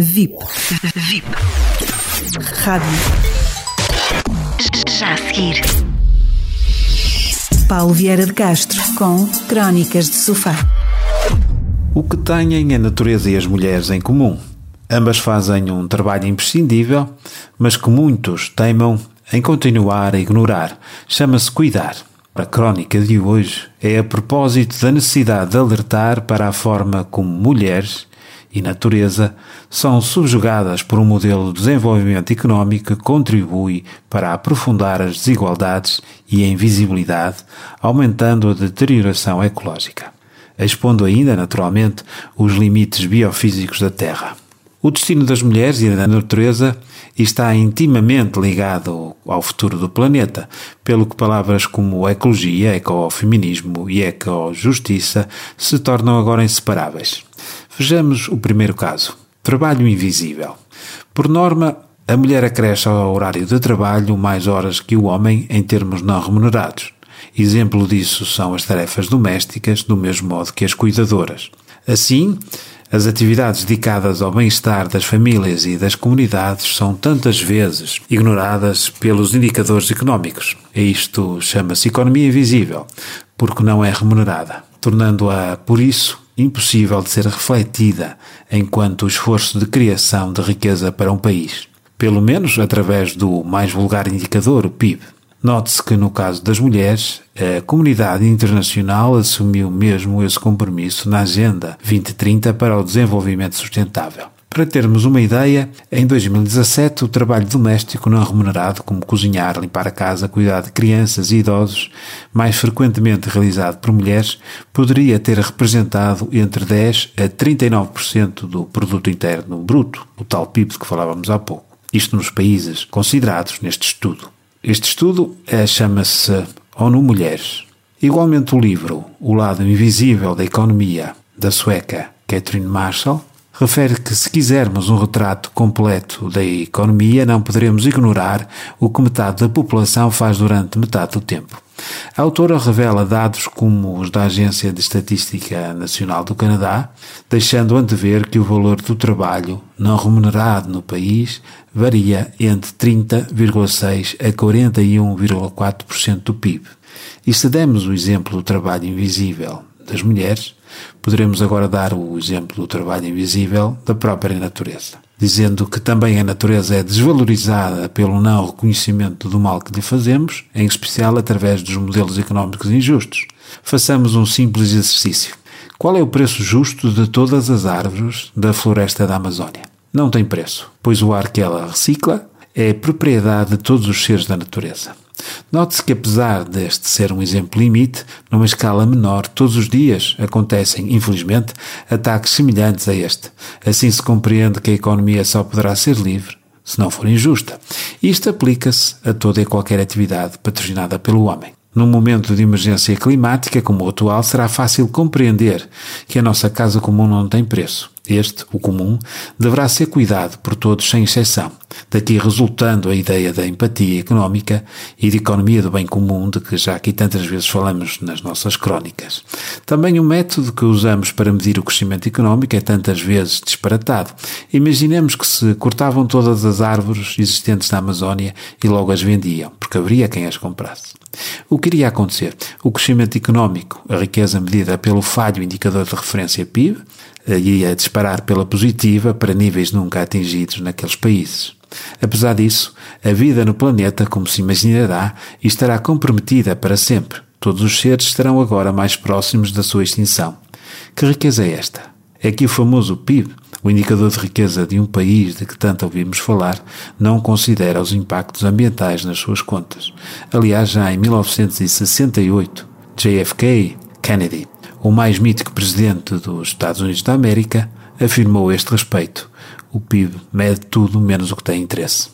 VIP. VIP. Rádio. Já a seguir. Paulo Vieira de Castro com Crónicas de Sofá. O que têm a natureza e as mulheres em comum? Ambas fazem um trabalho imprescindível, mas que muitos teimam em continuar a ignorar. Chama-se cuidar. A crónica de hoje é a propósito da necessidade de alertar para a forma como mulheres e natureza são subjugadas por um modelo de desenvolvimento económico que contribui para aprofundar as desigualdades e a invisibilidade, aumentando a deterioração ecológica, expondo ainda, naturalmente, os limites biofísicos da Terra. O destino das mulheres e da natureza está intimamente ligado ao futuro do planeta, pelo que palavras como ecologia, ecofeminismo e ecojustiça se tornam agora inseparáveis. Vejamos o primeiro caso: trabalho invisível. Por norma, a mulher acresce ao horário de trabalho mais horas que o homem em termos não remunerados. Exemplo disso são as tarefas domésticas, do mesmo modo que as cuidadoras. Assim, as atividades dedicadas ao bem-estar das famílias e das comunidades são tantas vezes ignoradas pelos indicadores económicos. Isto chama-se economia invisível, porque não é remunerada, tornando-a, por isso, impossível de ser refletida enquanto esforço de criação de riqueza para um país, pelo menos através do mais vulgar indicador, o PIB. Note-se que no caso das mulheres, a comunidade internacional assumiu mesmo esse compromisso na Agenda 2030 para o Desenvolvimento Sustentável. Para termos uma ideia, em 2017 o trabalho doméstico não remunerado, como cozinhar, limpar a casa, cuidar de crianças e idosos, mais frequentemente realizado por mulheres, poderia ter representado entre 10 a 39% do produto interno bruto, o tal PIB de que falávamos há pouco. Isto nos países considerados neste estudo. Este estudo é, chama-se ONU Mulheres. Igualmente o livro O Lado Invisível da Economia, da sueca Catherine Marshall, refere que se quisermos um retrato completo da economia, não poderemos ignorar o que metade da população faz durante metade do tempo. A autora revela dados como os da Agência de Estatística Nacional do Canadá, deixando antever que o valor do trabalho não remunerado no país varia entre 30,6% a 41,4% do PIB. E se demos o exemplo do trabalho invisível das mulheres, poderemos agora dar o exemplo do trabalho invisível da própria natureza dizendo que também a natureza é desvalorizada pelo não reconhecimento do mal que lhe fazemos, em especial através dos modelos económicos injustos. Façamos um simples exercício. Qual é o preço justo de todas as árvores da floresta da Amazónia? Não tem preço, pois o ar que ela recicla é propriedade de todos os seres da natureza. Note-se que, apesar deste ser um exemplo limite, numa escala menor, todos os dias acontecem, infelizmente, ataques semelhantes a este. Assim se compreende que a economia só poderá ser livre se não for injusta. Isto aplica-se a toda e qualquer atividade patrocinada pelo homem. Num momento de emergência climática como o atual, será fácil compreender que a nossa casa comum não tem preço este, o comum, deverá ser cuidado por todos sem exceção. Daqui resultando a ideia da empatia económica e de economia do bem comum de que já aqui tantas vezes falamos nas nossas crónicas. Também o método que usamos para medir o crescimento económico é tantas vezes disparatado. Imaginemos que se cortavam todas as árvores existentes na Amazónia e logo as vendiam, porque haveria quem as comprasse. O que iria acontecer? O crescimento económico, a riqueza medida pelo falho indicador de referência PIB, ia disparar pela positiva para níveis nunca atingidos naqueles países. Apesar disso, a vida no planeta, como se imaginará, estará comprometida para sempre. Todos os seres estarão agora mais próximos da sua extinção. Que riqueza é esta? É que o famoso PIB, o indicador de riqueza de um país de que tanto ouvimos falar, não considera os impactos ambientais nas suas contas. Aliás, já em 1968, JFK Kennedy o mais mítico presidente dos Estados Unidos da América, afirmou este respeito: o PIB mede tudo menos o que tem interesse.